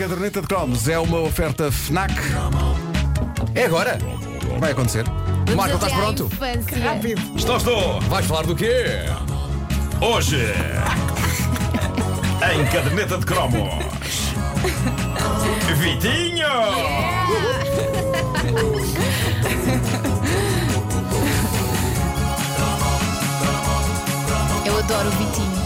caderneta de cromos é uma oferta FNAC. É agora? Vai acontecer. Marco, estás pronto? infância. Estou, estou! Vais falar do quê? Hoje, em caderneta de cromos, Vitinho! Eu adoro o Vitinho.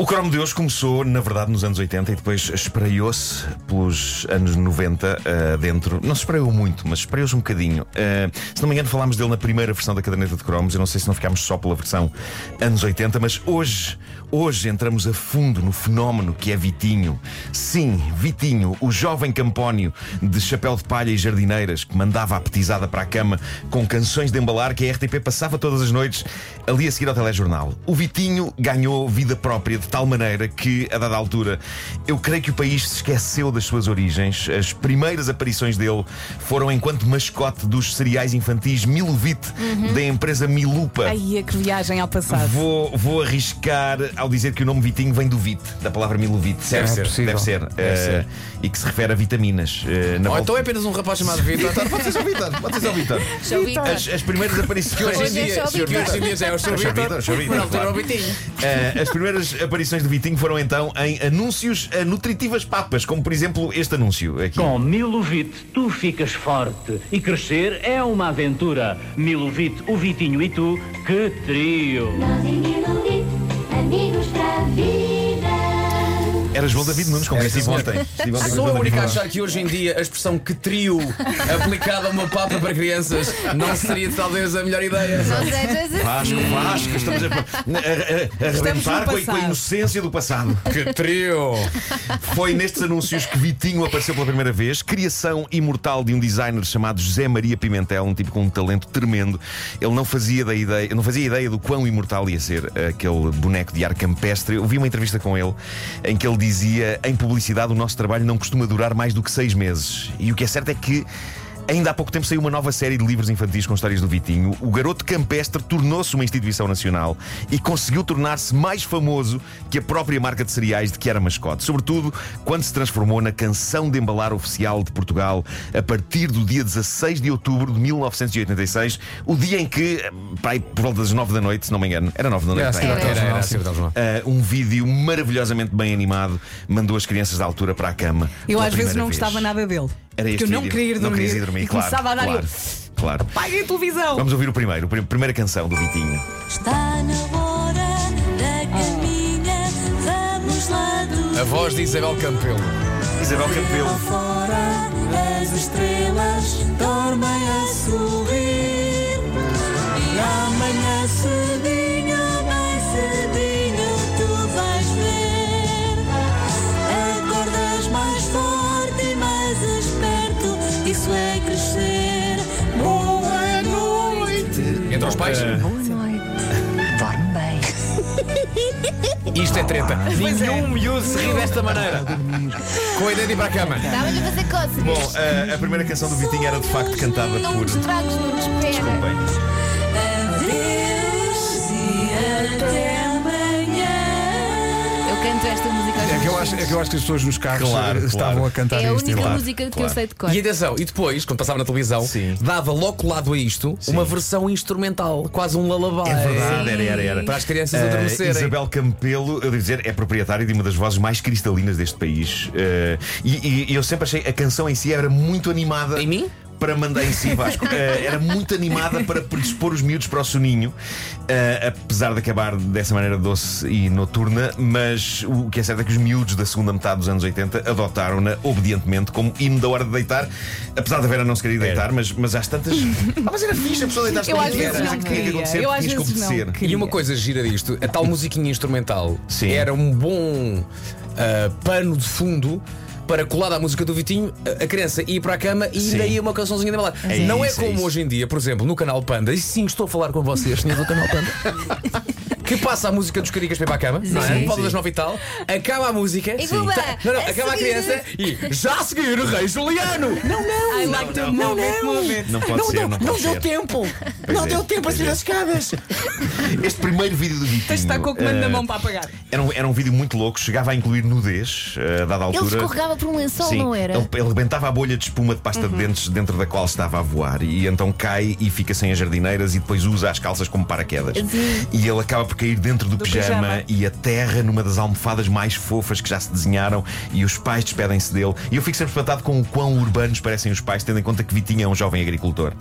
O cromo de hoje começou, na verdade, nos anos 80 e depois espraiou-se pelos anos 90 ah, dentro. Não se espraiou muito, mas espraiou-se um bocadinho. Ah, se não me engano, falámos dele na primeira versão da caderneta de cromos. Eu não sei se não ficámos só pela versão anos 80, mas hoje, hoje entramos a fundo no fenómeno que é Vitinho. Sim, Vitinho, o jovem campónio de chapéu de palha e jardineiras que mandava a petizada para a cama com canções de embalar que a RTP passava todas as noites ali a seguir ao telejornal. O Vitinho ganhou vida própria de tal maneira que, a dada altura, eu creio que o país se esqueceu das suas origens. As primeiras aparições dele foram enquanto mascote dos cereais infantis Milovite, da empresa Milupa. Ai, que viagem ao passado. Vou, vou arriscar ao dizer que o nome Vitinho vem do Vite, da palavra Milovite. Deve ser, Deve ser. Deve Eh, ser. E que se refere a vitaminas. Na Ou volta- então é apenas um rapaz chamado Vitor. Pode ser só Vitor, pode ser só Vitor. As, as primeiras aparições. Hoje em Hoje é dia, hoje em dia já é o Sr. É. Vitor. Não, tem o Vitinho. Eh, as primeiras aparições do Vitinho foram então em anúncios a nutritivas papas, como por exemplo este anúncio aqui. Com Milovite, tu ficas forte e crescer é uma aventura. Milovite, o Vitinho e tu, que trio! Nós em Milovite, amigos para a vida. Era João David Nunes, com quem estive ontem. Sou a única a achar que hoje em dia a expressão que trio aplicada a uma papa para crianças não seria talvez a melhor ideia. Não sejas assim. Vasco, Vasco, estamos a, a, a, a arrebentar com, a- com a inocência do passado. Que trio! Foi nestes anúncios que Vitinho apareceu pela primeira vez. Criação imortal de um designer chamado José Maria Pimentel, um tipo com um talento tremendo. Ele não fazia, da ideia, não fazia ideia do quão imortal ia ser aquele boneco de ar campestre. Eu vi uma entrevista com ele em que ele dizia: em publicidade, o nosso trabalho não costuma durar mais do que seis meses. E o que é certo é que. Ainda há pouco tempo saiu uma nova série de livros infantis com histórias do Vitinho. O garoto campestre tornou-se uma instituição nacional e conseguiu tornar-se mais famoso que a própria marca de cereais de que era mascote. Sobretudo quando se transformou na canção de embalar oficial de Portugal a partir do dia 16 de outubro de 1986, o dia em que, pá, aí por volta das 9 da noite, se não me engano, era 9 da noite. Era, pá, era, era. era, era, era, era, Ah, um vídeo maravilhosamente bem animado mandou as crianças da altura para a cama. Eu às vezes não vez. gostava nada dele. Era Porque este eu não vídeo. queria ir Não dormir. querias ir dormir, e claro, começava a dar claro, claro. Paguem a televisão. Vamos ouvir o primeiro, a primeira canção do Vitinho. Está na hora da caminha, vamos lá do A voz de Isabel Campelo. Isabel Campelo. fora, as estrelas dormem a sorrir. E amanhã Entre os pais. Dorme bem. Isto é treta. Nenhum miúdo se ri desta maneira. Com a ideia de ir para a cama. Estava-lhe a fazer cócegas. Bom, a, a primeira canção do Vitinho era de facto cantada não por. nos não nos. Desculpem. Adeus e até amanhã. Eu canto esta música É que, eu acho, é que eu acho que as pessoas nos carros Claro, eh, estavam claro. a cantar É a isto. única claro, música que claro. eu sei de cor. E atenção, e depois, quando passava na televisão, Sim. dava logo colado a isto uma versão instrumental, quase um lullaby. É verdade, era, era, era. Para as crianças Eh, adormecerem. Isabel Campelo, eu devo dizer, é proprietária de uma das vozes mais cristalinas deste país. Eh, e, e- e eu sempre achei a canção em si era muito animada. Em mim? Para mandar em si, Vasco. Eh, era muito animada para predispor os miúdos para o soninho, eh, apesar de acabar dessa maneira doce e noturna. Mas o que é certo é que os miúdos da segunda metade dos anos 80 adotaram-na obedientemente como hino da hora de deitar, apesar da Vera não se querer deitar, mas, mas às tantas. Ah, mas era fixe a pessoa deitar-se Eu como às vezes que não tinha que queria. acontecer, Eu às que vezes não queria. E uma coisa gira disto, a tal musiquinha instrumental Sim. era um bom ah, pano de fundo para colar à música do Vitinho, a- criança ir para a cama e Sim. daí uma cançãozinha de embalar. É Não é isso, é como isso. hoje em dia, por exemplo, no canal Panda, e sim, estou a falar com vocês, senhores do canal Panda. Que passa a música dos caricas para ir para a cama, não é? Sim. Volta das nove e tal, acaba a música, E tá- não, não, a acaba a criança e já a seguir, Rei Juliano! Não, não, I like to move it, move it. Não pode não, ser, não, não, não pode deu ser. tempo! Não deu tempo a subir as escadas. Este primeiro vídeo do Vitinho. Tens de estar com o comando eh, na mão para apagar. Era um, era um vídeo muito louco, chegava a incluir nudez, eh, a dada Ele altura. escorregava por um lençol, Sim, não era? Ele, ele rebentava a bolha de espuma de pasta de dentes dentro da qual estava a voar e então cai e fica sem as jardineiras e depois usa as calças como paraquedas. Sim. E ele acaba por cair dentro do, Do pijama, pijama. e aterra numa das almofadas mais fofas que já se desenharam e os pais despedem-se dele. E eu fico sempre espantado com o quão urbanos parecem os pais, tendo em conta que Vitinho é um jovem agricultor.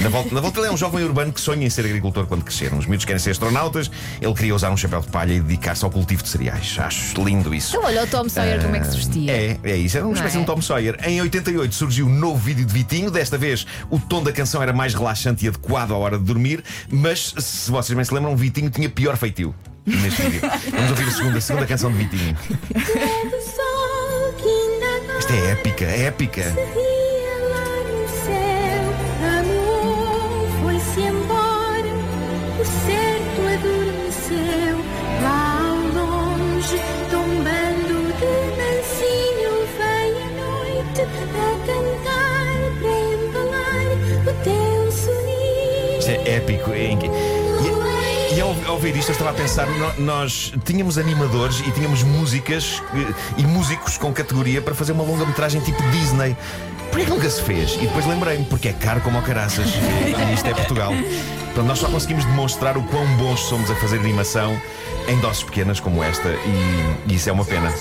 Na volta, na volta ele é um jovem urbano que sonha em ser agricultor quando crescer. Os miúdos querem ser astronautas, ele queria usar um chapéu de palha e dedicar-se ao cultivo de cereais. Acho lindo isso. Então olha o Tom Sawyer como é que se vestia. É, é isso, era uma Não espécie é? de um Tom Sawyer. Em 88 surgiu um novo vídeo de Vitinho. Desta vez o tom da canção era mais relaxante e adequado à hora de dormir. Mas se vocês bem se lembram, Vitinho tinha pior feitio neste vídeo. Vamos ouvir a segunda, a segunda canção de Vitinho. Esta é épica, é épica. Épico. E, e ao, ao ouvir isto, eu estava a pensar: no- nós tínhamos animadores e tínhamos músicas eh, e músicos com categoria para fazer uma longa-metragem tipo Disney. Porquê que nunca se fez? E depois lembrei-me, porque é caro como ao caraças. E isto é Portugal. Portanto, nós só conseguimos demonstrar o quão bons somos a fazer animação em doses pequenas como esta, e, e isso é uma pena.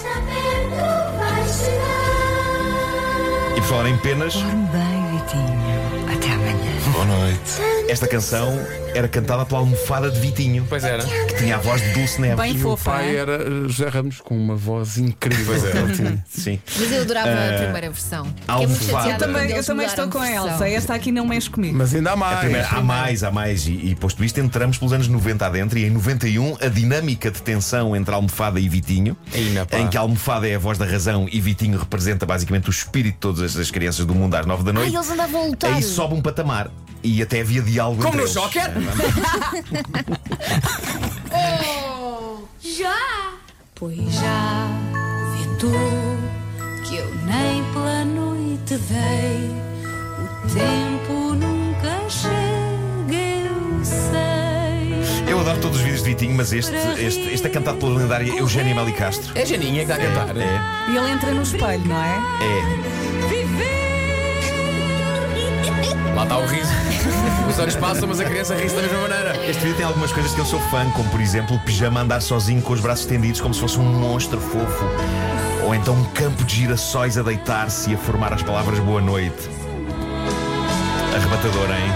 E por falar em penas, Bem, Vitinho. Boa noite. Esta canção era cantada pela almofada de Vitinho, Pois era. que tinha a voz de Dulce Neves. Bem E o fofa. pai hein? era eh, José Ramos com uma voz incrível. Pois tinha. Sim. Mas eu adorava a primeira versão. Fiquei muito almofada. chateada Eu também, eu eles também mudaram estou com de a versão. Elsa. Esta aqui não mexe comigo. Mas ainda há mais. A primeira- há mais, há mais. E, e posto isto, entramos pelos anos 90 adentro e em 91 a dinâmica de tensão entre a almofada e Vitinho, pá. em que a almofada é a voz da razão e Vitinho representa basicamente o espírito de todas as crianças do mundo às 9 da Ai, noite. eles andavam a lutar. Aí sobe um patamar e até havia diálogo Como entre no. Joker? Já, pois já vê tu que eu nem pela noite dei. O tempo nunca chega, eu sei. Eu adoro todos os vídeos de Vitinho, mas este, este, este é cantado pela lendária Eugénia Meli Castro. É Janinha que está a cantar. É, E ele entra no espelho, não é? é. Lá está o riso. Os anos passam, mas a criança ri da mesma maneira. Este vídeo tem algumas coisas que eu sou fã, como por exemplo o pijama andar sozinho com os braços estendidos, como se fosse um monstro fofo. Ou então um campo de girassóis a deitar-se e a formar as palavras boa noite. Arrebatador, hein?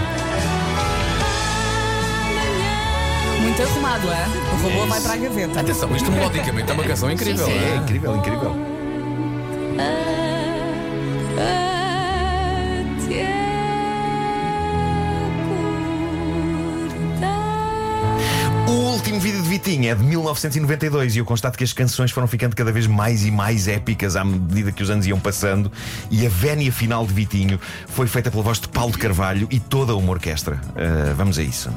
Muito arrumado, é? O robô vai para a gaveta. Atenção, isto melodicamente é uma canção incrível. É, não é? incrível, incrível. Último vídeo de Vitinho é de 1992 e eu constato que as canções foram ficando cada vez mais e mais épicas à medida que os anos iam passando e a vénia final de Vitinho foi feita pela voz de Paulo de Carvalho e toda uma orquestra. Ah, vamos a isso.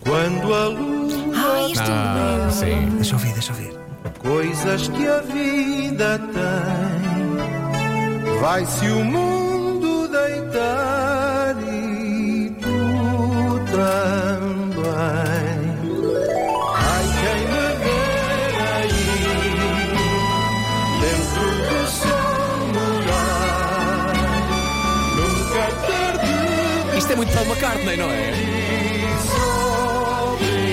Quando a lua, Ai, este Ah, sim. Deixa eu ouvir, deixa eu ouvir. coisas que a vida tem, vai-se o mundo Isto é muito Paul McCartney, não é?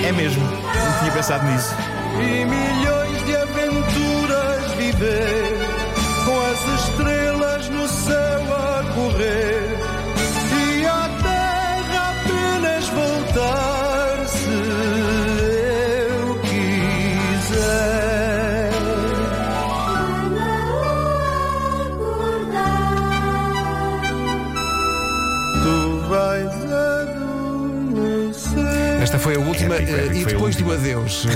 É mesmo, não tinha pensado nisso. e milhões de aventuras viver com as estrelas foi a última Épico, eh, épico, e depois do adeus.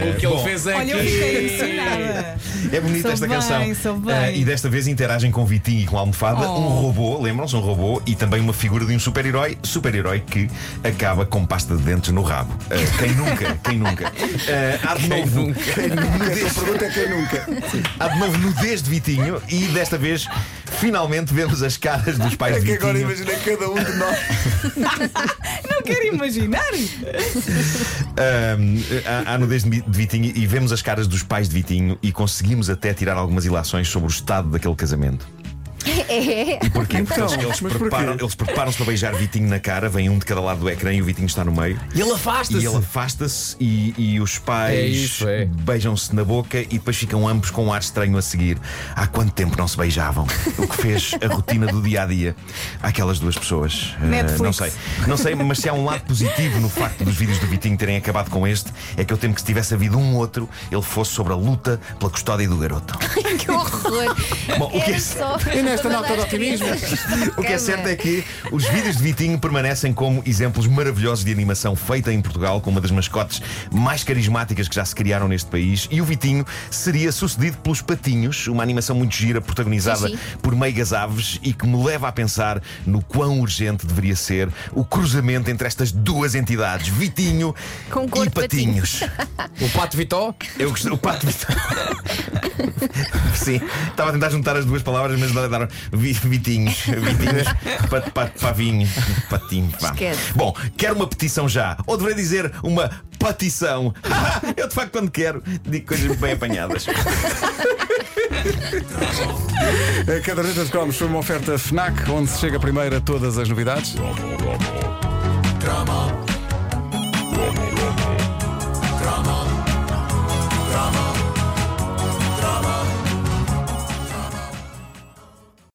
O que ele bom. fez é Olha, eu que. fiquei emocionada. É bonita Sou esta bem, canção. Ah, e desta vez interagem com Vitinho e com a almofada Oh. um robô, lembram-se? Um robô e também uma figura de um super-herói, super-herói que acaba com pasta de dentes no rabo. Ah, quem nunca? Quem nunca? Ah, há de novo. A pergunta é quem nunca. Há de novo nudez de Vitinho e desta vez finalmente vemos as caras dos pais É de que agora Vitinho. imagina cada um de nós. Não quero imaginar. Ahm, há, há nudez de de Vitinho e vemos as caras dos pais de Vitinho e conseguimos até tirar algumas ilações sobre o estado daquele casamento. É. Porquê? Porque Então, eles, eles mas preparam, preparam-se para beijar Vitinho na cara, vem um de cada lado do ecrã e o Vitinho está no meio. E ele E afasta-se. ele afasta-se e, e os pais É é. beijam-se na boca e depois ficam ambos com um ar estranho a seguir. Há quanto tempo não se beijavam? O que fez a rotina do dia a dia àquelas duas pessoas. Netflix. não sei. Não sei, mas se há um lado positivo no facto dos vídeos do Vitinho terem acabado com este, é que eu temo que se tivesse havido um outro, ele fosse sobre a luta pela custódia do garoto. Que horror. Bom, o que é- só E nesta nota de otimismo? O que é certo é que os vídeos de Vitinho permanecem como exemplos maravilhosos de animação feita em Portugal, com uma das mascotes mais carismáticas que já se criaram neste país. E o Vitinho seria sucedido pelos Patinhos, uma animação muito gira, protagonizada Sim, sim. por meigas aves e que me leva a pensar no quão urgente deveria ser o cruzamento entre estas duas entidades, Vitinho e. Patinhos. O Pato Vitó. Eu gostei, o pato Vitinho. Sim, estava a tentar juntar as duas palavras, mas dar vitinhos. Vitinhos, pat, pat, pavinho, patinho. Pá. Bom, quero uma petição já. Ou deveria dizer uma patição. Eu de facto, quando quero, digo coisas bem apanhadas. A Cada vez das Cromos foi uma oferta FNAC, onde se chega primeiro a todas as novidades.